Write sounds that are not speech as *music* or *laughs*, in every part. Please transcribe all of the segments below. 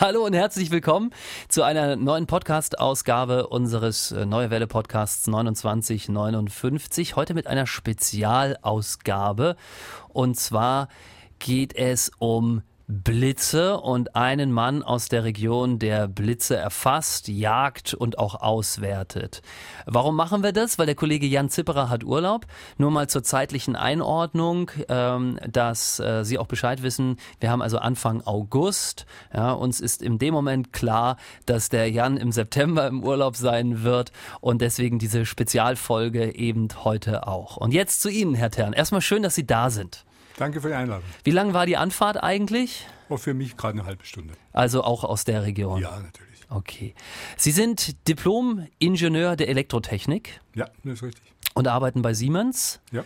Hallo und herzlich willkommen zu einer neuen Podcast-Ausgabe unseres äh, Neue Welle Podcasts 2959. Heute mit einer Spezialausgabe. Und zwar geht es um Blitze und einen Mann aus der Region, der Blitze erfasst, jagt und auch auswertet. Warum machen wir das? Weil der Kollege Jan Zipperer hat Urlaub. Nur mal zur zeitlichen Einordnung, ähm, dass äh, Sie auch Bescheid wissen. Wir haben also Anfang August. Ja, uns ist in dem Moment klar, dass der Jan im September im Urlaub sein wird und deswegen diese Spezialfolge eben heute auch. Und jetzt zu Ihnen, Herr Tern. Erstmal schön, dass Sie da sind. Danke für die Einladung. Wie lang war die Anfahrt eigentlich? Oh, für mich gerade eine halbe Stunde. Also auch aus der Region? Ja, natürlich. Okay. Sie sind Diplom-Ingenieur der Elektrotechnik. Ja, das ist richtig. Und arbeiten bei Siemens. Ja.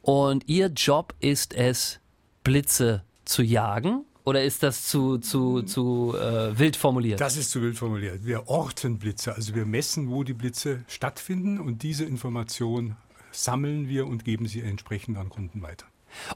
Und Ihr Job ist es, Blitze zu jagen? Oder ist das zu, zu, zu äh, wild formuliert? Das ist zu wild formuliert. Wir orten Blitze, also wir messen, wo die Blitze stattfinden und diese Information sammeln wir und geben sie entsprechend an Kunden weiter.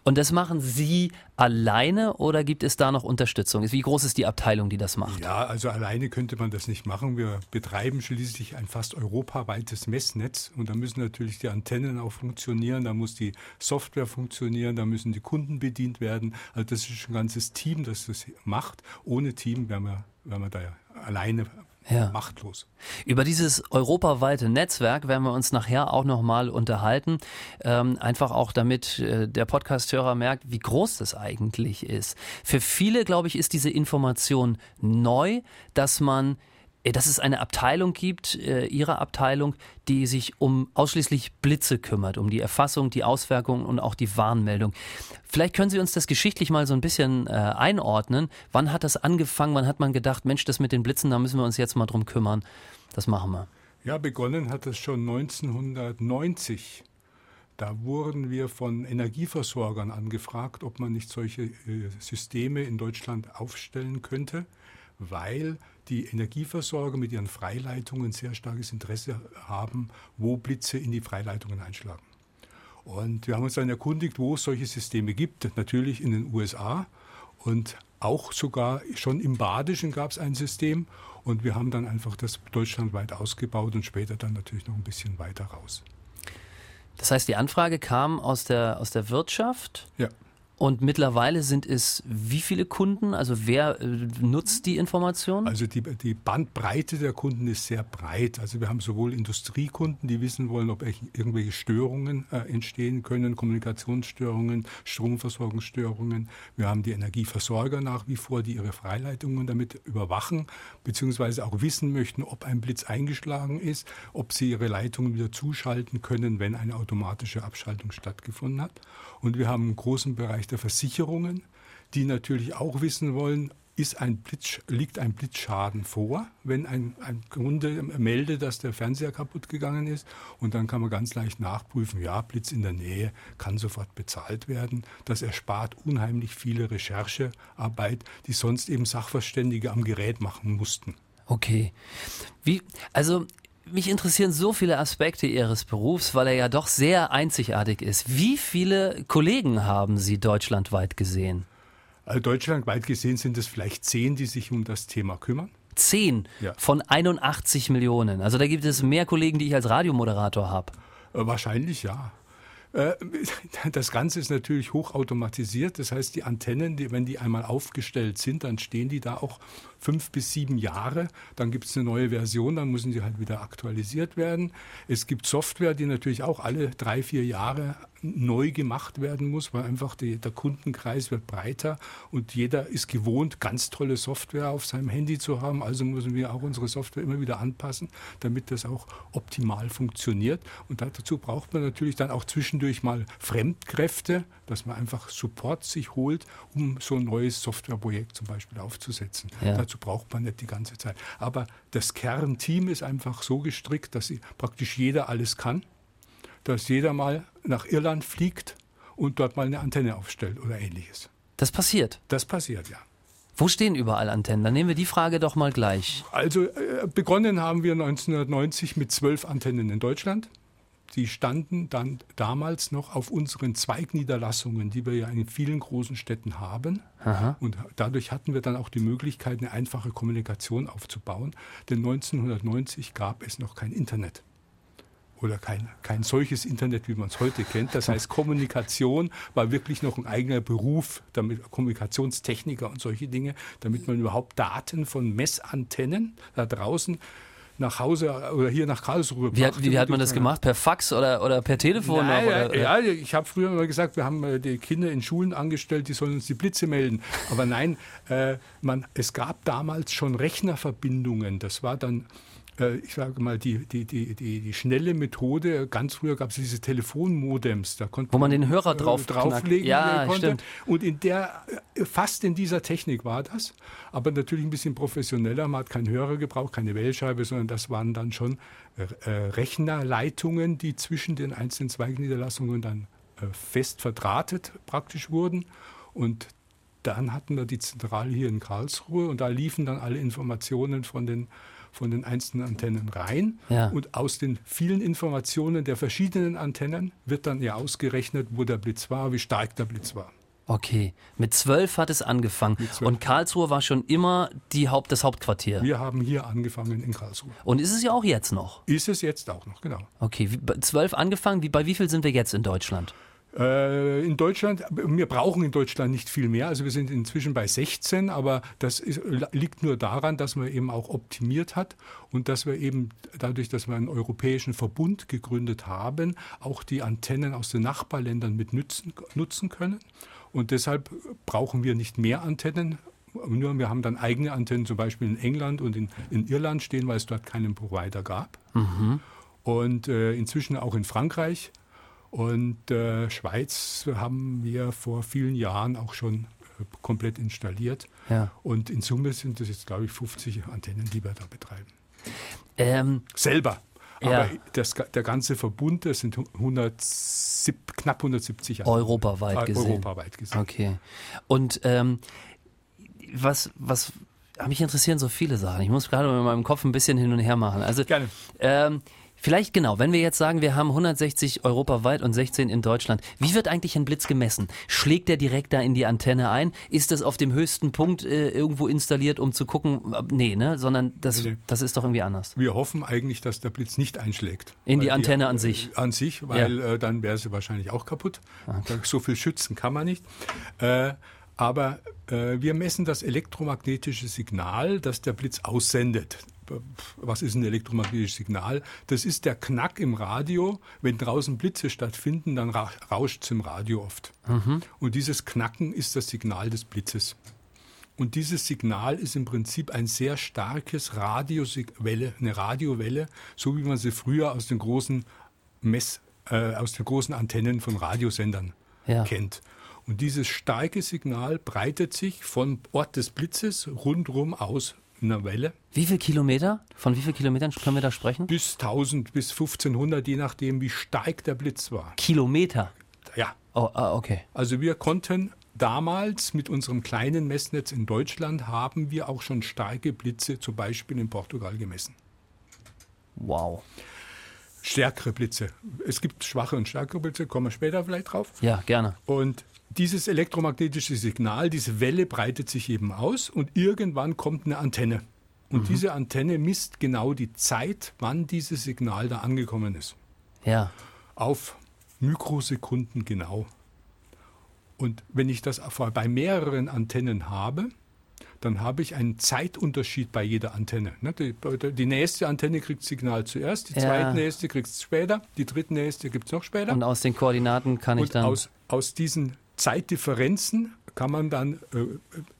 Und das machen Sie alleine oder gibt es da noch Unterstützung? Wie groß ist die Abteilung, die das macht? Ja, also alleine könnte man das nicht machen. Wir betreiben schließlich ein fast europaweites Messnetz und da müssen natürlich die Antennen auch funktionieren, da muss die Software funktionieren, da müssen die Kunden bedient werden. Also das ist ein ganzes Team, das das macht. Ohne Team wären wir, wären wir da ja alleine ja. machtlos. Über dieses europaweite Netzwerk werden wir uns nachher auch nochmal unterhalten. Ähm, einfach auch damit äh, der Podcasthörer merkt, wie groß das eigentlich ist. Für viele, glaube ich, ist diese Information neu, dass man dass es eine Abteilung gibt, äh, Ihre Abteilung, die sich um ausschließlich Blitze kümmert, um die Erfassung, die Auswirkungen und auch die Warnmeldung. Vielleicht können Sie uns das geschichtlich mal so ein bisschen äh, einordnen. Wann hat das angefangen? Wann hat man gedacht, Mensch, das mit den Blitzen, da müssen wir uns jetzt mal drum kümmern. Das machen wir. Ja, begonnen hat das schon 1990. Da wurden wir von Energieversorgern angefragt, ob man nicht solche äh, Systeme in Deutschland aufstellen könnte, weil die Energieversorger mit ihren Freileitungen sehr starkes Interesse haben, wo Blitze in die Freileitungen einschlagen. Und wir haben uns dann erkundigt, wo es solche Systeme gibt. Natürlich in den USA und auch sogar schon im Badischen gab es ein System. Und wir haben dann einfach das deutschlandweit ausgebaut und später dann natürlich noch ein bisschen weiter raus. Das heißt, die Anfrage kam aus der, aus der Wirtschaft? Ja. Und mittlerweile sind es wie viele Kunden? Also wer äh, nutzt die Information? Also die, die Bandbreite der Kunden ist sehr breit. Also wir haben sowohl Industriekunden, die wissen wollen, ob irgendwelche Störungen äh, entstehen können, Kommunikationsstörungen, Stromversorgungsstörungen. Wir haben die Energieversorger nach wie vor, die ihre Freileitungen damit überwachen, beziehungsweise auch wissen möchten, ob ein Blitz eingeschlagen ist, ob sie ihre Leitungen wieder zuschalten können, wenn eine automatische Abschaltung stattgefunden hat. Und wir haben einen großen Bereich der Versicherungen, die natürlich auch wissen wollen, ist ein Blitz, liegt ein Blitzschaden vor, wenn ein, ein Kunde meldet, dass der Fernseher kaputt gegangen ist. Und dann kann man ganz leicht nachprüfen, ja, Blitz in der Nähe kann sofort bezahlt werden. Das erspart unheimlich viele Recherchearbeit, die sonst eben Sachverständige am Gerät machen mussten. Okay. Wie, also mich interessieren so viele Aspekte Ihres Berufs, weil er ja doch sehr einzigartig ist. Wie viele Kollegen haben Sie deutschlandweit gesehen? Also deutschlandweit gesehen sind es vielleicht zehn, die sich um das Thema kümmern. Zehn ja. von 81 Millionen. Also da gibt es mehr Kollegen, die ich als Radiomoderator habe. Äh, wahrscheinlich ja. Äh, *laughs* das Ganze ist natürlich hochautomatisiert. Das heißt, die Antennen, die, wenn die einmal aufgestellt sind, dann stehen die da auch fünf bis sieben Jahre. Dann gibt es eine neue Version, dann müssen sie halt wieder aktualisiert werden. Es gibt Software, die natürlich auch alle drei, vier Jahre neu gemacht werden muss, weil einfach die, der Kundenkreis wird breiter und jeder ist gewohnt, ganz tolle Software auf seinem Handy zu haben. Also müssen wir auch unsere Software immer wieder anpassen, damit das auch optimal funktioniert. Und dazu braucht man natürlich dann auch zwischendurch mal Fremdkräfte, dass man einfach Support sich holt, um so ein neues Softwareprojekt zum Beispiel aufzusetzen. Ja. Dazu braucht man nicht die ganze Zeit. Aber das Kernteam ist einfach so gestrickt, dass praktisch jeder alles kann dass jeder mal nach Irland fliegt und dort mal eine Antenne aufstellt oder ähnliches. Das passiert? Das passiert, ja. Wo stehen überall Antennen? Dann nehmen wir die Frage doch mal gleich. Also äh, begonnen haben wir 1990 mit zwölf Antennen in Deutschland. Die standen dann damals noch auf unseren Zweigniederlassungen, die wir ja in vielen großen Städten haben. Aha. Und dadurch hatten wir dann auch die Möglichkeit, eine einfache Kommunikation aufzubauen. Denn 1990 gab es noch kein Internet oder kein, kein solches Internet, wie man es heute kennt. Das heißt, Kommunikation war wirklich noch ein eigener Beruf, damit Kommunikationstechniker und solche Dinge, damit man überhaupt Daten von Messantennen da draußen nach Hause oder hier nach Karlsruhe Wie, hat, wie, hat man das gemacht? Per Fax oder, oder per Telefon? Nein, oder, ja, ich habe früher immer gesagt, wir haben äh, die Kinder in Schulen angestellt, die sollen uns die Blitze melden. Aber nein, äh, man, es gab damals schon Rechnerverbindungen. Das war dann äh, ich sage mal, die, die, die, die, schnelle Methode, ganz früher gab es diese Telefonmodems, da konnte Wo man den Hörer drauf äh, drauflegen ja, konnte. Stimmt. Und in der, äh, fast in dieser Technik war das, aber natürlich ein bisschen professioneller. Man hat keinen Hörer gebraucht, keine Wählscheibe, sondern das waren dann schon äh, Rechnerleitungen, die zwischen den einzelnen Zweigniederlassungen dann äh, fest verdrahtet praktisch wurden. Und dann hatten wir die Zentrale hier in Karlsruhe und da liefen dann alle Informationen von den von den einzelnen Antennen rein. Ja. Und aus den vielen Informationen der verschiedenen Antennen wird dann ja ausgerechnet, wo der Blitz war, wie stark der Blitz war. Okay, mit zwölf hat es angefangen. Und Karlsruhe war schon immer die Haupt, das Hauptquartier. Wir haben hier angefangen in Karlsruhe. Und ist es ja auch jetzt noch? Ist es jetzt auch noch, genau. Okay, zwölf angefangen. Wie, bei wie viel sind wir jetzt in Deutschland? Äh, in Deutschland, wir brauchen in Deutschland nicht viel mehr. Also wir sind inzwischen bei 16, aber das ist, liegt nur daran, dass man eben auch optimiert hat und dass wir eben dadurch, dass wir einen europäischen Verbund gegründet haben, auch die Antennen aus den Nachbarländern mit nutzen, nutzen können. Und deshalb brauchen wir nicht mehr Antennen, nur wir haben dann eigene Antennen, zum Beispiel in England und in, in Irland stehen, weil es dort keinen Provider gab. Mhm. Und äh, inzwischen auch in Frankreich und äh, Schweiz haben wir vor vielen Jahren auch schon äh, komplett installiert. Ja. Und in Summe sind das jetzt, glaube ich, 50 Antennen, die wir da betreiben. Ähm, Selber. Aber ja. das, der ganze Verbund, das sind 100, knapp 170 Antennen. Europaweit äh, gesehen. Europaweit gesehen. Okay. Und ähm, was, was mich interessieren so viele Sachen. Ich muss gerade mit meinem Kopf ein bisschen hin und her machen. Also, Gerne. Ähm, Vielleicht genau, wenn wir jetzt sagen, wir haben 160 europaweit und 16 in Deutschland, wie wird eigentlich ein Blitz gemessen? Schlägt der direkt da in die Antenne ein? Ist das auf dem höchsten Punkt äh, irgendwo installiert, um zu gucken? Nee, ne? Sondern das, das ist doch irgendwie anders. Wir hoffen eigentlich, dass der Blitz nicht einschlägt. In die Antenne die, an sich? Äh, an sich, weil ja. äh, dann wäre sie wahrscheinlich auch kaputt. Okay. So viel schützen kann man nicht. Äh, aber äh, wir messen das elektromagnetische Signal, das der Blitz aussendet was ist ein elektromagnetisches Signal? Das ist der Knack im Radio. Wenn draußen Blitze stattfinden, dann rauscht es im Radio oft. Mhm. Und dieses Knacken ist das Signal des Blitzes. Und dieses Signal ist im Prinzip ein sehr starkes Radiowelle, eine Radiowelle, so wie man sie früher aus den großen Mess, äh, aus den großen Antennen von Radiosendern ja. kennt. Und dieses starke Signal breitet sich vom Ort des Blitzes rundherum aus einer Welle. Wie viele Kilometer? Von wie vielen Kilometern können wir da sprechen? Bis 1000 bis 1500, je nachdem, wie stark der Blitz war. Kilometer? Ja. Oh, ah, okay. Also wir konnten damals mit unserem kleinen Messnetz in Deutschland haben wir auch schon starke Blitze, zum Beispiel in Portugal gemessen. Wow. Stärkere Blitze. Es gibt schwache und stärkere Blitze, kommen wir später vielleicht drauf. Ja, gerne. Und dieses elektromagnetische Signal, diese Welle breitet sich eben aus und irgendwann kommt eine Antenne. Und mhm. diese Antenne misst genau die Zeit, wann dieses Signal da angekommen ist. Ja. Auf Mikrosekunden genau. Und wenn ich das bei mehreren Antennen habe, dann habe ich einen Zeitunterschied bei jeder Antenne. Ne, die, die nächste Antenne kriegt das Signal zuerst, die ja. zweite kriegt es später, die dritte nächste gibt es noch später. Und aus den Koordinaten kann Und ich dann. Aus, aus diesen Zeitdifferenzen kann man dann äh,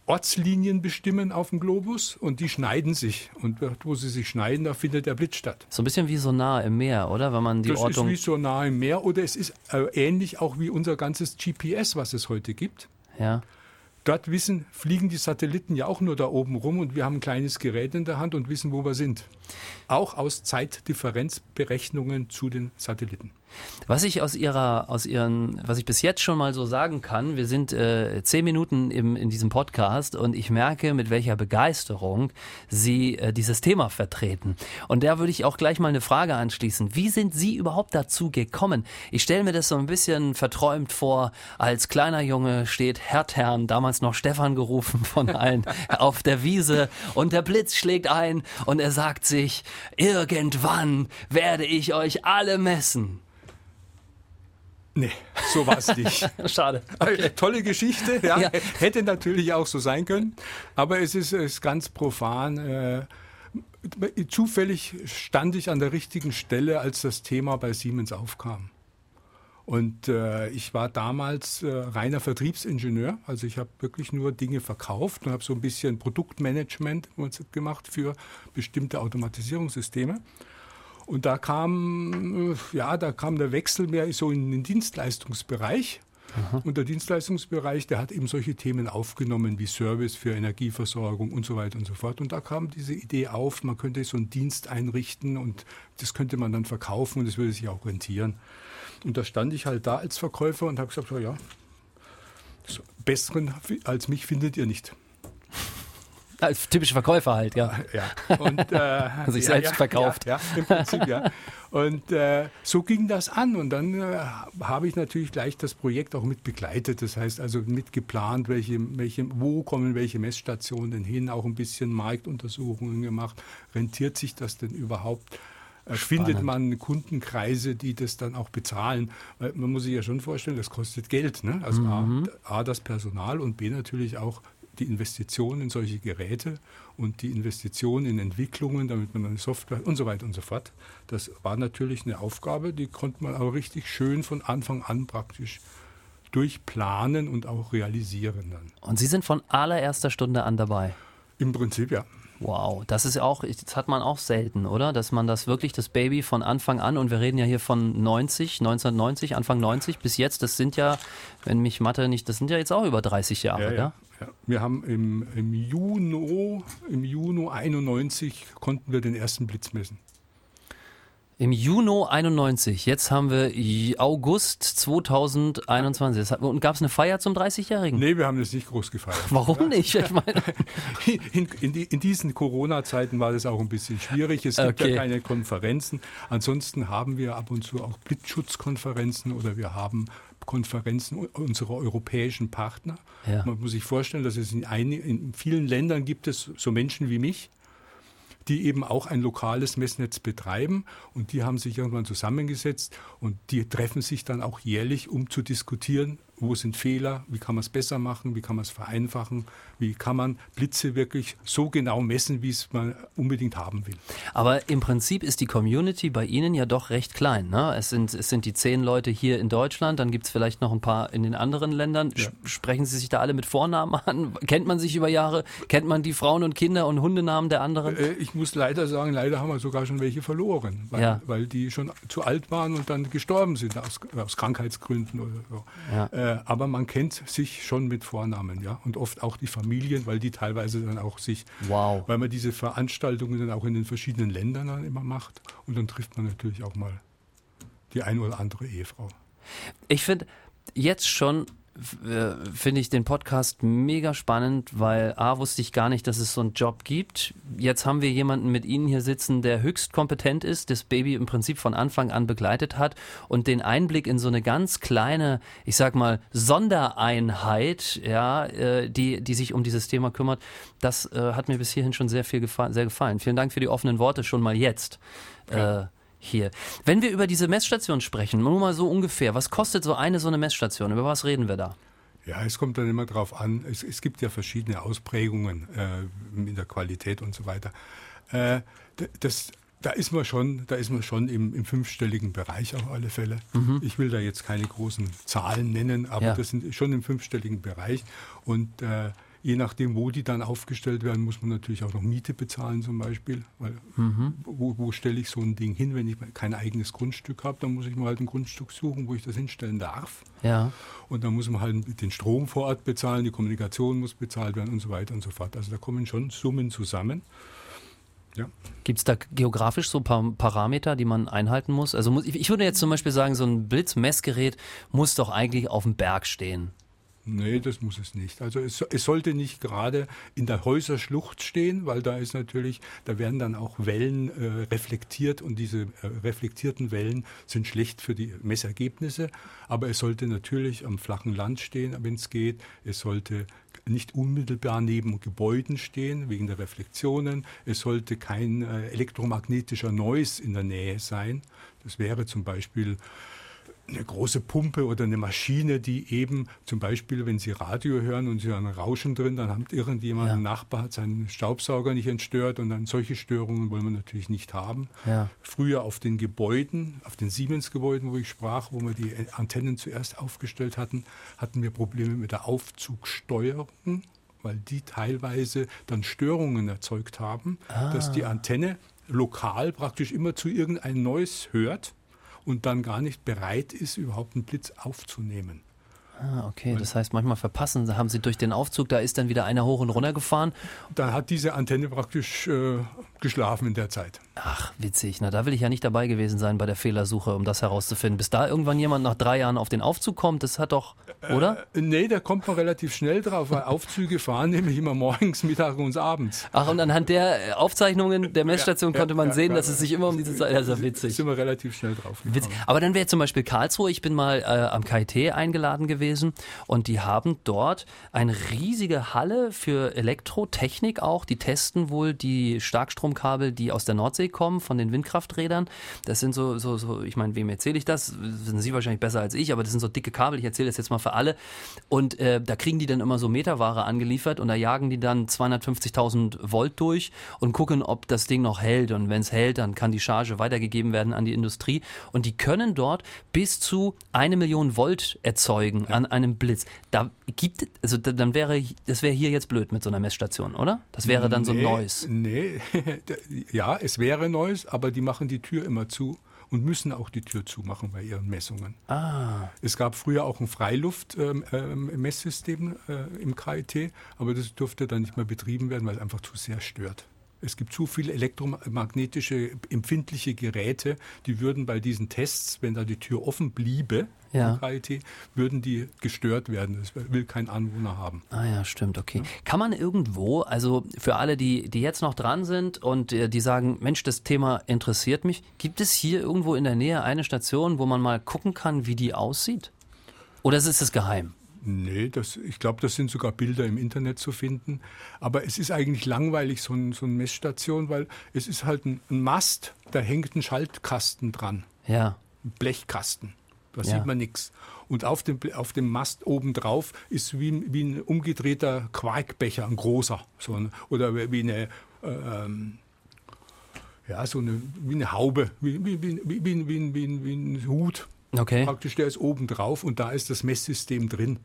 Ortslinien bestimmen auf dem Globus und die schneiden sich. Und wo sie sich schneiden, da findet der Blitz statt. So ein bisschen wie Sonar im Meer, oder? Wenn man die das Ortung ist wie Sonar im Meer oder es ist äh, ähnlich auch wie unser ganzes GPS, was es heute gibt. Ja. Dort wissen, fliegen die Satelliten ja auch nur da oben rum und wir haben ein kleines Gerät in der Hand und wissen, wo wir sind. Auch aus Zeitdifferenzberechnungen zu den Satelliten. Was ich aus ihrer, aus ihren, was ich bis jetzt schon mal so sagen kann, wir sind äh, zehn Minuten im, in diesem Podcast und ich merke, mit welcher Begeisterung Sie äh, dieses Thema vertreten. Und da würde ich auch gleich mal eine Frage anschließen. Wie sind Sie überhaupt dazu gekommen? Ich stelle mir das so ein bisschen verträumt vor. Als kleiner Junge steht Herrn, damals noch Stefan gerufen von allen, *laughs* auf der Wiese und der Blitz schlägt ein und er sagt sich, irgendwann werde ich euch alle messen. Nee, so war es nicht. *laughs* Schade. Okay. Tolle Geschichte, ja. ja. Hätte natürlich auch so sein können, aber es ist, ist ganz profan. Äh, zufällig stand ich an der richtigen Stelle, als das Thema bei Siemens aufkam. Und äh, ich war damals äh, reiner Vertriebsingenieur, also ich habe wirklich nur Dinge verkauft und habe so ein bisschen Produktmanagement gemacht für bestimmte Automatisierungssysteme. Und da kam, äh, ja, da kam der Wechsel mehr so in den Dienstleistungsbereich. Aha. Und der Dienstleistungsbereich, der hat eben solche Themen aufgenommen wie Service für Energieversorgung und so weiter und so fort. Und da kam diese Idee auf, man könnte so einen Dienst einrichten und das könnte man dann verkaufen und das würde sich auch rentieren. Und da stand ich halt da als Verkäufer und habe gesagt, ja, besseren als mich findet ihr nicht. Als typischer Verkäufer halt, ja. Ja. Und, äh, *laughs* Sich selbst ja, verkauft. Ja, ja, im Prinzip, ja. Und äh, so ging das an. Und dann äh, habe ich natürlich gleich das Projekt auch mit begleitet. Das heißt also mit geplant, welche, welche, wo kommen welche Messstationen hin, auch ein bisschen Marktuntersuchungen gemacht. Rentiert sich das denn überhaupt? Äh, findet man Kundenkreise, die das dann auch bezahlen. Weil man muss sich ja schon vorstellen, das kostet Geld. Ne? Also mhm. A, A, das Personal und B natürlich auch die Investition in solche Geräte und die Investition in Entwicklungen, damit man eine Software und so weiter und so fort. Das war natürlich eine Aufgabe, die konnte man aber richtig schön von Anfang an praktisch durchplanen und auch realisieren dann. Und Sie sind von allererster Stunde an dabei? Im Prinzip ja. Wow, das ist auch, das hat man auch selten, oder? Dass man das wirklich, das Baby von Anfang an, und wir reden ja hier von 90, 1990, Anfang 90 bis jetzt, das sind ja, wenn mich Mathe nicht, das sind ja jetzt auch über 30 Jahre, ja? ja. ja. Wir haben im, im Juni, im Juni 91 konnten wir den ersten Blitz messen. Im Juni 91, jetzt haben wir August 2021. Und gab es eine Feier zum 30-Jährigen? Nee, wir haben das nicht groß gefeiert. *laughs* Warum nicht? Ich meine *laughs* in, in, die, in, diesen Corona-Zeiten war das auch ein bisschen schwierig. Es gibt okay. ja keine Konferenzen. Ansonsten haben wir ab und zu auch Blitzschutzkonferenzen oder wir haben Konferenzen unserer europäischen Partner. Ja. Man muss sich vorstellen, dass es in, ein, in vielen Ländern gibt es so Menschen wie mich, die eben auch ein lokales Messnetz betreiben. Und die haben sich irgendwann zusammengesetzt und die treffen sich dann auch jährlich, um zu diskutieren, wo sind Fehler, wie kann man es besser machen, wie kann man es vereinfachen, wie kann man Blitze wirklich so genau messen, wie es man unbedingt haben will. Aber im Prinzip ist die Community bei Ihnen ja doch recht klein. Ne? Es, sind, es sind die zehn Leute hier in Deutschland, dann gibt es vielleicht noch ein paar in den anderen Ländern. Ja. Sprechen Sie sich da alle mit Vornamen an? Kennt man sich über Jahre? Kennt man die Frauen und Kinder und Hundenamen der anderen? Äh, ich muss leider sagen, leider haben wir sogar schon welche verloren, weil, ja. weil die schon zu alt waren und dann gestorben sind aus, aus Krankheitsgründen oder so. Ja. Äh, äh, aber man kennt sich schon mit Vornamen, ja. Und oft auch die Familien, weil die teilweise dann auch sich, wow. weil man diese Veranstaltungen dann auch in den verschiedenen Ländern dann immer macht. Und dann trifft man natürlich auch mal die ein oder andere Ehefrau. Ich finde jetzt schon finde ich den Podcast mega spannend, weil A, wusste ich gar nicht, dass es so einen Job gibt. Jetzt haben wir jemanden mit Ihnen hier sitzen, der höchst kompetent ist, das Baby im Prinzip von Anfang an begleitet hat und den Einblick in so eine ganz kleine, ich sag mal, Sondereinheit, ja, äh, die, die sich um dieses Thema kümmert, das äh, hat mir bis hierhin schon sehr viel gefallen, sehr gefallen. Vielen Dank für die offenen Worte schon mal jetzt. Ja. Äh, hier. Wenn wir über diese Messstation sprechen, nur mal so ungefähr, was kostet so eine so eine Messstation? Über was reden wir da? Ja, es kommt dann immer darauf an. Es, es, gibt ja verschiedene Ausprägungen äh, in der Qualität und so weiter. Äh, das, da ist man schon, da ist man schon im, im fünfstelligen Bereich auf alle Fälle. Mhm. Ich will da jetzt keine großen Zahlen nennen, aber ja. das sind schon im fünfstelligen Bereich. Und äh, Je nachdem, wo die dann aufgestellt werden, muss man natürlich auch noch Miete bezahlen zum Beispiel. Weil mhm. wo, wo stelle ich so ein Ding hin, wenn ich kein eigenes Grundstück habe? Dann muss ich mal halt ein Grundstück suchen, wo ich das hinstellen darf. Ja. Und dann muss man halt den Strom vor Ort bezahlen, die Kommunikation muss bezahlt werden und so weiter und so fort. Also da kommen schon Summen zusammen. Ja. Gibt es da geografisch so ein paar Parameter, die man einhalten muss? Also muss, ich würde jetzt zum Beispiel sagen, so ein Blitzmessgerät muss doch eigentlich auf dem Berg stehen. Nee, das muss es nicht. Also es, es, sollte nicht gerade in der Häuserschlucht stehen, weil da ist natürlich, da werden dann auch Wellen äh, reflektiert und diese äh, reflektierten Wellen sind schlecht für die Messergebnisse. Aber es sollte natürlich am flachen Land stehen, wenn es geht. Es sollte nicht unmittelbar neben Gebäuden stehen, wegen der Reflexionen. Es sollte kein äh, elektromagnetischer Noise in der Nähe sein. Das wäre zum Beispiel eine große Pumpe oder eine Maschine, die eben zum Beispiel, wenn Sie Radio hören und Sie hören Rauschen drin, dann hat irgendjemand, ja. ein Nachbar hat seinen Staubsauger nicht entstört und dann solche Störungen wollen wir natürlich nicht haben. Ja. Früher auf den Gebäuden, auf den Siemens-Gebäuden, wo ich sprach, wo wir die Antennen zuerst aufgestellt hatten, hatten wir Probleme mit der Aufzugsteuerung weil die teilweise dann Störungen erzeugt haben, ah. dass die Antenne lokal praktisch immer zu irgendeinem Neues hört und dann gar nicht bereit ist, überhaupt einen Blitz aufzunehmen. Ah, okay. Das heißt, manchmal verpassen, haben sie durch den Aufzug, da ist dann wieder einer hoch und runter gefahren. Da hat diese Antenne praktisch äh, geschlafen in der Zeit. Ach, witzig. Na, da will ich ja nicht dabei gewesen sein bei der Fehlersuche, um das herauszufinden. Bis da irgendwann jemand nach drei Jahren auf den Aufzug kommt, das hat doch, oder? Äh, nee, da kommt man relativ schnell drauf, weil Aufzüge fahren *laughs* nämlich immer morgens, mittags und abends. Ach, und anhand der äh, Aufzeichnungen der Messstation ja, konnte man ja, sehen, ja, dass es sich immer um diese Zeit, das ist ja witzig. Sind wir relativ schnell drauf. Witzig. Aber dann wäre zum Beispiel Karlsruhe, ich bin mal äh, am KIT eingeladen gewesen und die haben dort eine riesige Halle für Elektrotechnik auch, die testen wohl die Starkstromkabel die aus der Nordsee kommen, von den Windkrafträdern. Das sind so, so, so ich meine, wem erzähle ich das? das? Sind Sie wahrscheinlich besser als ich, aber das sind so dicke Kabel, ich erzähle das jetzt mal für alle. Und äh, da kriegen die dann immer so Meterware angeliefert und da jagen die dann 250.000 Volt durch und gucken, ob das Ding noch hält. Und wenn es hält, dann kann die Charge weitergegeben werden an die Industrie. Und die können dort bis zu eine Million Volt erzeugen ja. An einem Blitz. Da gibt also dann wäre das wäre hier jetzt blöd mit so einer Messstation, oder? Das wäre dann nee, so ein neues. Nee, *laughs* ja, es wäre Neues, aber die machen die Tür immer zu und müssen auch die Tür zumachen bei ihren Messungen. Ah. Es gab früher auch ein Freiluft-Messsystem ähm, ähm, äh, im KIT, aber das durfte dann nicht mehr betrieben werden, weil es einfach zu sehr stört. Es gibt zu viele elektromagnetische empfindliche Geräte, die würden bei diesen Tests, wenn da die Tür offen bliebe, ja. KIT, würden die gestört werden. Das will kein Anwohner haben. Ah ja, stimmt, okay. Ja. Kann man irgendwo, also für alle, die, die jetzt noch dran sind und äh, die sagen, Mensch, das Thema interessiert mich, gibt es hier irgendwo in der Nähe eine Station, wo man mal gucken kann, wie die aussieht? Oder ist es geheim? Nee, das, ich glaube, das sind sogar Bilder im Internet zu finden. Aber es ist eigentlich langweilig, so, ein, so eine Messstation, weil es ist halt ein, ein, Mast, da hängt ein Schaltkasten dran. Ja. Ein Blechkasten. Da ja. sieht man nichts. Und auf dem, auf dem Mast obendrauf ist wie, wie ein umgedrehter Quarkbecher, ein großer. So ein, oder wie eine, ähm, ja, so eine, wie eine Haube, wie, wie, wie, wie, wie, wie, wie, wie ein Hut. Okay. Praktisch der ist oben drauf und da ist das Messsystem drin.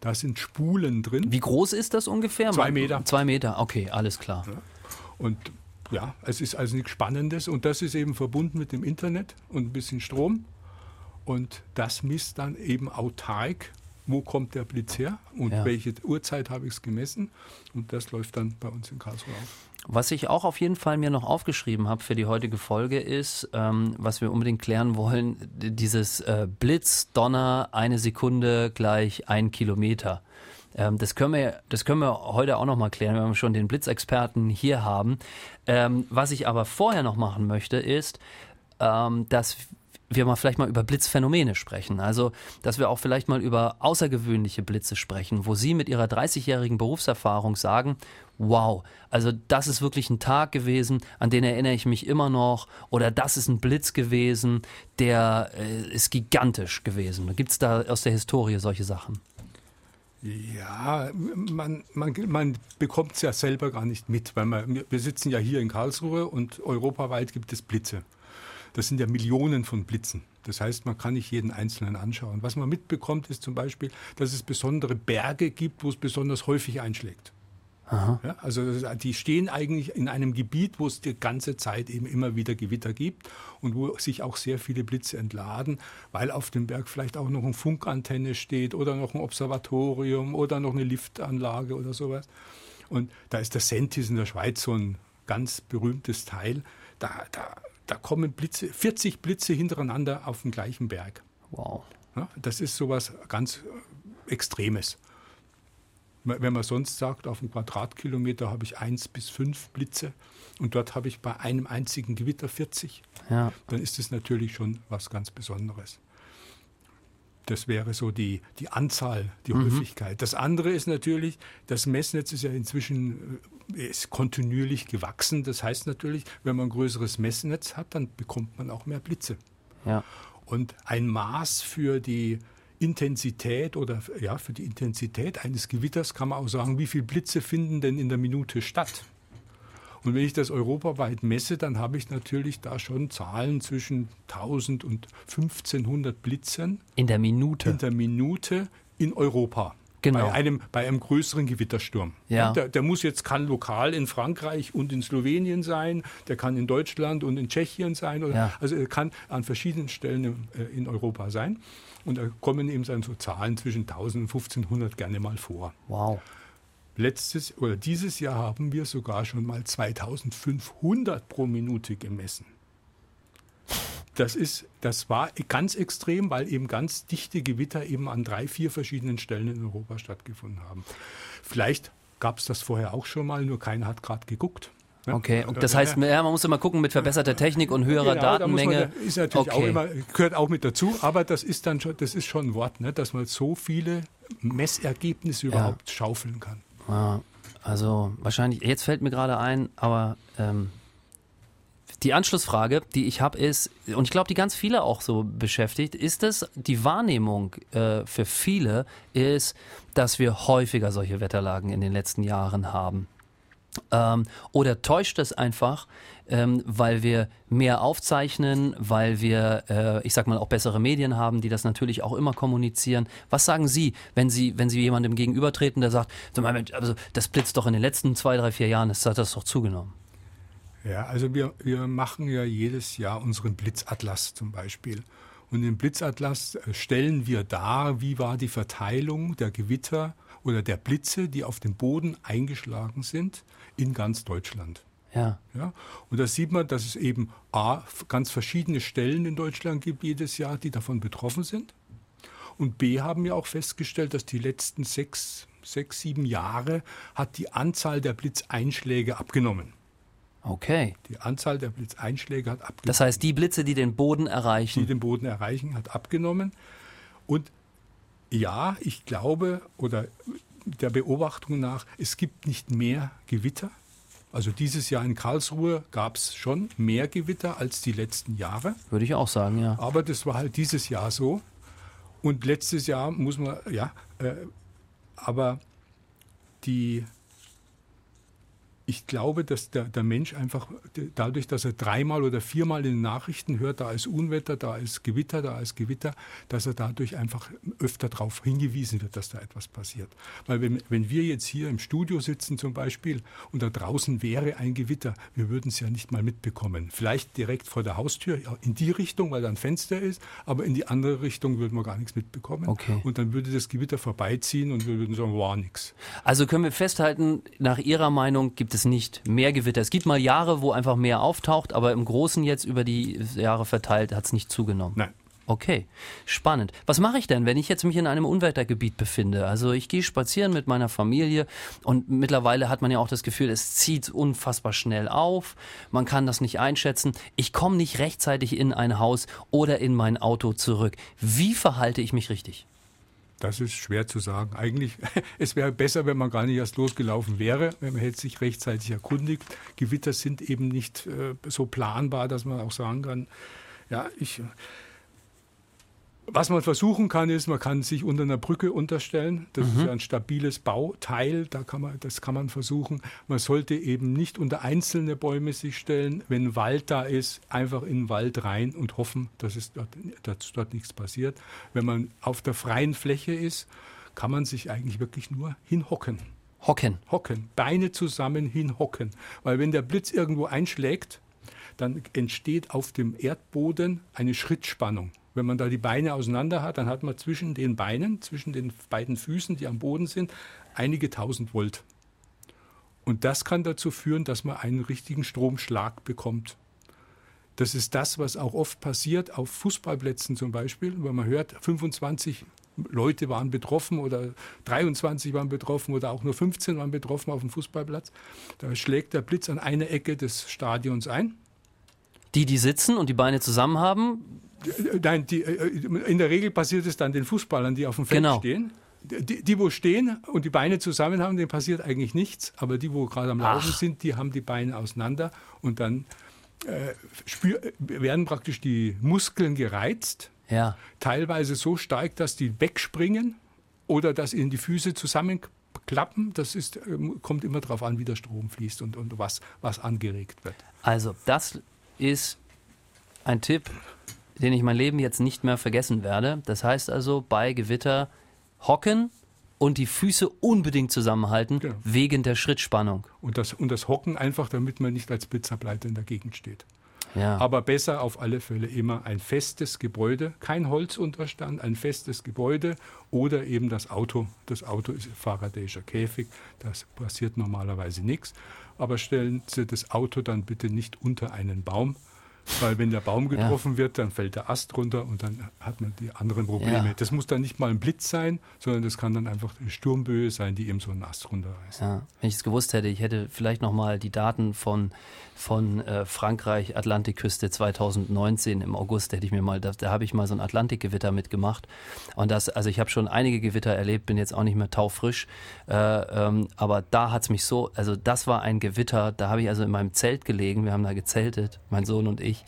Da sind Spulen drin. Wie groß ist das ungefähr? Zwei Meter. Zwei Meter, okay, alles klar. Ja. Und ja, es ist also nichts Spannendes und das ist eben verbunden mit dem Internet und ein bisschen Strom. Und das misst dann eben autark, wo kommt der Blitz her und ja. welche Uhrzeit habe ich es gemessen. Und das läuft dann bei uns in Karlsruhe auf. Was ich auch auf jeden Fall mir noch aufgeschrieben habe für die heutige Folge ist, ähm, was wir unbedingt klären wollen, dieses äh, Blitz, Donner, eine Sekunde gleich ein Kilometer. Ähm, das, können wir, das können wir heute auch noch mal klären, wenn wir schon den Blitzexperten hier haben. Ähm, was ich aber vorher noch machen möchte, ist, ähm, dass wir mal vielleicht mal über Blitzphänomene sprechen. Also, dass wir auch vielleicht mal über außergewöhnliche Blitze sprechen, wo Sie mit Ihrer 30-jährigen Berufserfahrung sagen, wow, also das ist wirklich ein Tag gewesen, an den erinnere ich mich immer noch, oder das ist ein Blitz gewesen, der äh, ist gigantisch gewesen. Gibt es da aus der Historie solche Sachen? Ja, man, man, man bekommt es ja selber gar nicht mit, weil man, wir sitzen ja hier in Karlsruhe und europaweit gibt es Blitze. Das sind ja Millionen von Blitzen. Das heißt, man kann nicht jeden einzelnen anschauen. Was man mitbekommt, ist zum Beispiel, dass es besondere Berge gibt, wo es besonders häufig einschlägt. Ja, also die stehen eigentlich in einem Gebiet, wo es die ganze Zeit eben immer wieder Gewitter gibt und wo sich auch sehr viele Blitze entladen, weil auf dem Berg vielleicht auch noch eine Funkantenne steht oder noch ein Observatorium oder noch eine Liftanlage oder sowas. Und da ist der Sentis in der Schweiz so ein ganz berühmtes Teil. Da, da, da kommen Blitze, 40 Blitze hintereinander auf den gleichen Berg. Wow. Ja, das ist sowas ganz äh, Extremes. Wenn man sonst sagt, auf einem Quadratkilometer habe ich eins bis fünf Blitze und dort habe ich bei einem einzigen Gewitter 40, Ja. dann ist es natürlich schon was ganz Besonderes. Das wäre so die, die Anzahl, die Häufigkeit. Das andere ist natürlich, das Messnetz ist ja inzwischen ist kontinuierlich gewachsen. Das heißt natürlich, wenn man ein größeres Messnetz hat, dann bekommt man auch mehr Blitze. Ja. Und ein Maß für die Intensität oder ja, für die Intensität eines Gewitters kann man auch sagen, wie viele Blitze finden denn in der Minute statt. Und wenn ich das europaweit messe, dann habe ich natürlich da schon Zahlen zwischen 1000 und 1500 Blitzen In der Minute. in der Minute in Europa. Genau. Bei einem, bei einem größeren Gewittersturm. Ja. Der, der muss jetzt, kann lokal in Frankreich und in Slowenien sein, der kann in Deutschland und in Tschechien sein. Oder, Ja. Also er kann an verschiedenen Stellen äh, in Europa sein. Und da kommen eben dann so Zahlen zwischen 1000 und 1500 gerne mal vor. Wow. Letztes oder dieses Jahr haben wir sogar schon mal 2500 pro Minute gemessen. Das, ist, das war ganz extrem, weil eben ganz dichte Gewitter eben an drei, vier verschiedenen Stellen in Europa stattgefunden haben. Vielleicht gab es das vorher auch schon mal, nur keiner hat gerade geguckt. Ne? Okay, und das äh, heißt, ja, man muss immer gucken mit verbesserter Technik und höherer Genau, da Datenmenge. ist natürlich auch Okay. immer, gehört auch mit dazu, aber das ist dann schon, das ist schon ein Wort, ne, dass man so viele Messergebnisse überhaupt schaufeln kann. Also wahrscheinlich, jetzt fällt mir gerade ein, aber ähm, die Anschlussfrage, die ich habe, ist, und ich glaube, die ganz viele auch so beschäftigt, ist es, die Wahrnehmung äh, für viele ist, dass wir häufiger solche Wetterlagen in den letzten Jahren haben. Ähm, oder täuscht es einfach, ähm, weil wir mehr aufzeichnen, weil wir, äh, ich sag mal, auch bessere Medien haben, die das natürlich auch immer kommunizieren. Was sagen Sie, wenn Sie, wenn Sie jemandem gegenübertreten, der sagt, also das blitzt doch in den letzten zwei, drei, vier Jahren, das hat das doch zugenommen. Ja, also wir, wir machen ja jedes Jahr unseren Blitzatlas zum Beispiel. Und im Blitzatlas äh, stellen wir dar, wie war die Verteilung der Gewitter oder der Blitze, die auf dem Boden eingeschlagen sind, in ganz Deutschland. Ja, Ja, und da sieht man, dass es eben A, ganz verschiedene Stellen in Deutschland gibt jedes Jahr, die davon betroffen sind. Und B haben wir auch festgestellt, dass die letzten sechs, sechs, sieben Jahre hat die Anzahl der Blitzeinschläge abgenommen. Okay. Die Anzahl der Blitzeinschläge hat abgenommen. Das heißt, die Blitze, die den Boden die erreichen. den Boden erreichen, hat abgenommen. Und ja, ich glaube, oder der Beobachtung nach, es gibt nicht mehr Gewitter. Also dieses Jahr in Karlsruhe gab es schon mehr Gewitter als die letzten Jahre. Würde ich auch sagen, ja. Aber das war halt dieses Jahr so. Und letztes Jahr muss man, ja, äh, aber die, ich glaube, dass der, der Mensch einfach dadurch, dass er dreimal oder viermal in den Nachrichten hört, da ist Unwetter, da ist Gewitter, da ist Gewitter, dass er dadurch einfach öfter darauf hingewiesen wird, dass da etwas passiert. Weil wenn, wenn wir jetzt hier im Studio sitzen zum Beispiel und da draußen wäre ein Gewitter, wir würden es ja nicht mal mitbekommen. Vielleicht direkt vor der Haustür, in die Richtung, weil da ein Fenster ist, aber in die andere Richtung würden wir gar nichts mitbekommen. Okay. Und dann würde das Gewitter vorbeiziehen und wir würden sagen, war nichts. Also können wir festhalten, nach Ihrer Meinung gibt es nicht mehr Gewitter. Es gibt mal Jahre, wo einfach mehr auftaucht, aber im Großen jetzt über die Jahre verteilt hat es nicht zugenommen. Nein. Okay, spannend. Was mache ich denn, wenn ich jetzt mich in einem Unwettergebiet befinde? Also ich gehe spazieren mit meiner Familie und mittlerweile hat man ja auch das Gefühl, es zieht unfassbar schnell auf. Man kann das nicht einschätzen. Ich komme nicht rechtzeitig in ein Haus oder in mein Auto zurück. Wie verhalte ich mich richtig? Das ist schwer zu sagen. Eigentlich, *laughs* es wäre besser, wenn man gar nicht erst losgelaufen wäre, wenn man hätte sich rechtzeitig erkundigt. Gewitter sind eben nicht äh, so planbar, dass man auch sagen kann, ja, ich. Was man versuchen kann, ist, man kann sich unter einer Brücke unterstellen. Das ist ja ein stabiles Bauteil, da kann man, das kann man versuchen. Man sollte eben nicht unter einzelne Bäume sich stellen. Wenn Wald da ist, einfach in den Wald rein und hoffen, dass, es dort, dass dort nichts passiert. Wenn man auf der freien Fläche ist, kann man sich eigentlich wirklich nur hinhocken. Hocken. Hocken, Beine zusammen hinhocken. Weil wenn der Blitz irgendwo einschlägt, dann entsteht auf dem Erdboden eine Schrittspannung. Wenn man da die Beine auseinander hat, dann hat man zwischen den Beinen, zwischen den beiden Füßen, die am Boden sind, einige tausend Volt. Und das kann dazu führen, dass man einen richtigen Stromschlag bekommt. Das ist das, was auch oft passiert auf Fußballplätzen zum Beispiel, weil man hört, 25 Leute waren betroffen oder 23 waren betroffen oder auch nur 15 waren betroffen auf dem Fußballplatz. Da schlägt der Blitz an eine Ecke des Stadions ein. Die, die sitzen und die Beine zusammen haben? Nein, die, äh, in der Regel passiert es dann den Fußballern, die auf dem Feld genau. stehen. Die, die, wo stehen und die Beine zusammen haben, denen passiert eigentlich nichts. Aber die, wo gerade am Laufen Ach. sind, die haben die Beine auseinander und dann äh, spür, werden praktisch die Muskeln gereizt. Ja. Teilweise so stark, dass die wegspringen oder dass ihnen die Füße zusammenklappen. Das ist, ähm, kommt immer darauf an, wie der Strom fließt und, und was, was angeregt wird. Also, das ist ein Tipp, den ich mein Leben jetzt nicht mehr vergessen werde. Das heißt also, bei Gewitter hocken und die Füße unbedingt zusammenhalten, genau. wegen der Schrittspannung. Und das, und das Hocken einfach, damit man nicht als Blitzableiter in der Gegend steht. Ja. Aber besser auf alle Fälle immer ein festes Gebäude, kein Holzunterstand, ein festes Gebäude oder eben das Auto. Das Auto ist Faradayischer Käfig, das passiert normalerweise nichts. Aber stellen Sie das Auto dann bitte nicht unter einen Baum, weil wenn der Baum getroffen ja. wird, dann fällt der Ast runter und dann hat man die anderen Probleme. Ja. Das muss dann nicht mal ein Blitz sein, sondern das kann dann einfach eine Sturmböe sein, die eben so einen Ast runterreißt. Ja. Wenn ich es gewusst hätte, ich hätte vielleicht noch mal die Daten von, von äh, Frankreich, Atlantikküste 2019 im August, hätte ich mir mal, da, da habe ich mal so ein Atlantikgewitter mitgemacht. Und das, also ich habe schon einige Gewitter erlebt, bin jetzt auch nicht mehr taufrisch, äh, ähm, aber da hat es mich so, also das war ein Gewitter, da habe ich also in meinem Zelt gelegen, wir haben da gezeltet, mein Sohn und ich ich.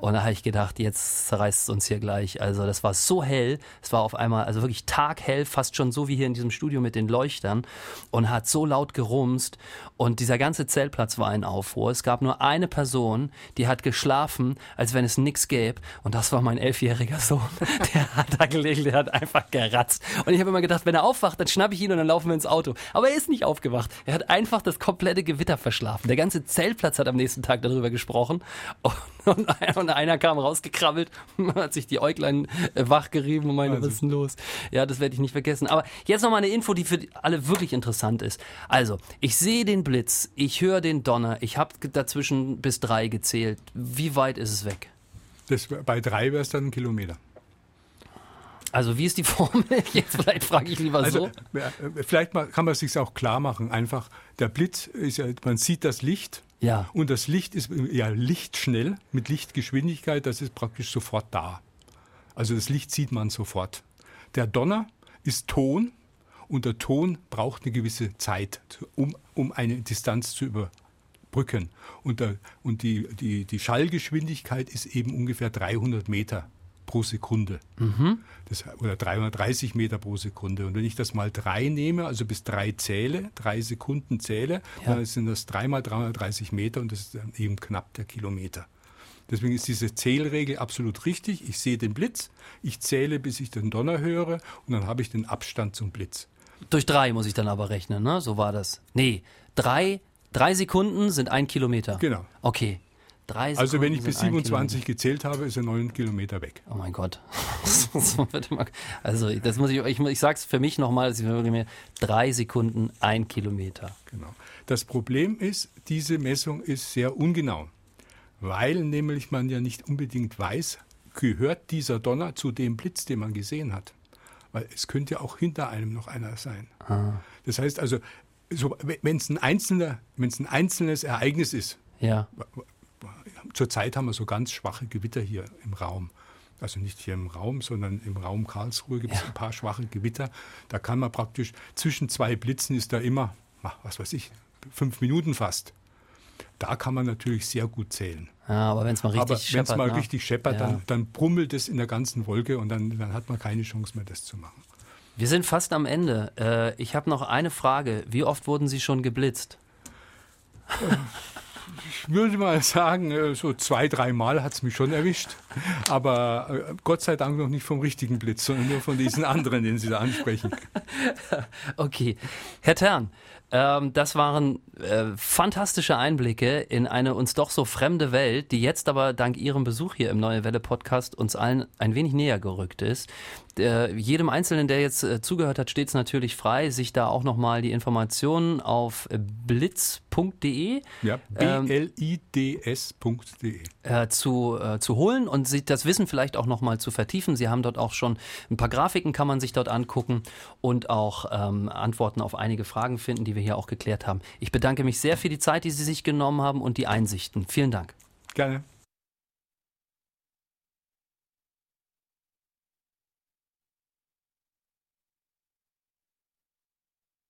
Und da habe ich gedacht, jetzt zerreißt es uns hier gleich. Also das war so hell, es war auf einmal, also wirklich taghell, fast schon so wie hier in diesem Studio mit den Leuchtern und hat so laut gerumst und dieser ganze Zeltplatz war ein Aufruhr. Es gab nur eine Person, die hat geschlafen, als wenn es nichts gäbe und das war mein elfjähriger Sohn. *laughs* Der hat da gelegen, der hat einfach geratzt. Und ich habe immer gedacht, wenn er aufwacht, dann schnappe ich ihn und dann laufen wir ins Auto. Aber er ist nicht aufgewacht. Er hat einfach das komplette Gewitter verschlafen. Der ganze Zeltplatz hat am nächsten Tag darüber gesprochen *laughs* und, und einer kam rausgekrabbelt, *laughs* hat sich die Äuglein äh, wachgerieben und meinte, also. was ist denn los? Ja, das werde ich nicht vergessen. Aber jetzt noch mal eine Info, die für alle wirklich interessant ist. Also, ich sehe den Blitz, ich höre den Donner, ich habe dazwischen bis drei gezählt. Wie weit ist es weg? Das, bei drei wäre es dann ein Kilometer. Also wie ist die *laughs* Formel? Jetzt vielleicht frage ich lieber also, so. Äh, vielleicht kann man es sich auch klar machen. Einfach der Blitz ist ja, man sieht das Licht ja. Und das Licht ist ja lichtschnell mit Lichtgeschwindigkeit, das ist praktisch sofort da. Also das Licht sieht man sofort. Der Donner ist Ton und der Ton braucht eine gewisse Zeit, um, um eine Distanz zu überbrücken. Und, der, und die, die, die Schallgeschwindigkeit ist eben ungefähr 300 Meter pro Sekunde. Mhm. Das, oder 330 Meter pro Sekunde. Und wenn ich das mal drei nehme, also bis drei zähle, drei Sekunden zähle, ja. dann sind das dreimal 330 Meter und das ist dann eben knapp der Kilometer. Deswegen ist diese Zählregel absolut richtig. Ich sehe den Blitz, ich zähle, bis ich den Donner höre und dann habe ich den Abstand zum Blitz. Durch drei muss ich dann aber rechnen, ne? So war das. Nee, drei, drei Sekunden sind ein Kilometer. Genau. Okay. Drei also wenn ich bis 27 gezählt habe, ist er neun Kilometer weg. Oh mein Gott. *laughs* also das muss ich, ich, ich sage es für mich nochmal, drei Sekunden, ein Kilometer. Genau. Das Problem ist, diese Messung ist sehr ungenau, weil nämlich man ja nicht unbedingt weiß, gehört dieser Donner zu dem Blitz, den man gesehen hat. Weil es könnte auch hinter einem noch einer sein. Ah. Das heißt also, so, wenn es ein, einzelner, ein einzelnes Ereignis ist, ja zurzeit haben wir so ganz schwache Gewitter hier im Raum. Also nicht hier im Raum, sondern im Raum Karlsruhe gibt es ja. ein paar schwache Gewitter. Da kann man praktisch zwischen zwei Blitzen ist da immer, was weiß ich, fünf Minuten fast. Da kann man natürlich sehr gut zählen. Ja, aber wenn es mal richtig aber scheppert. Mal ne? richtig scheppert, ja. dann, dann brummelt es in der ganzen Wolke und dann, dann hat man keine Chance mehr, das zu machen. Wir sind fast am Ende. Äh, ich habe noch eine Frage. Wie oft wurden Sie schon geblitzt? *laughs* ich würde mal sagen, äh, so zwei, dreimal hat es mich schon erwischt. Aber äh, Gott sei Dank noch nicht vom richtigen Blitz, sondern nur von diesen anderen, den Sie da ansprechen. *laughs* Okay. Herr Tern, ähm, das waren äh, fantastische Einblicke in eine uns doch so fremde Welt, die jetzt aber dank Ihrem Besuch hier im Neue Welle Podcast uns allen ein wenig näher gerückt ist. Der, jedem Einzelnen, der jetzt äh, zugehört hat, steht es natürlich frei, sich da auch nochmal die Informationen auf blitz.de ja, blids.de äh, zu, äh, zu holen und sich das Wissen vielleicht auch nochmal zu vertiefen. Sie haben dort auch schon ein paar Grafiken, kann man sich dort angucken und auch ähm, Antworten auf einige Fragen finden, die wir hier auch geklärt haben. Ich bedanke mich sehr für die Zeit, die Sie sich genommen haben und die Einsichten. Vielen Dank. Gerne.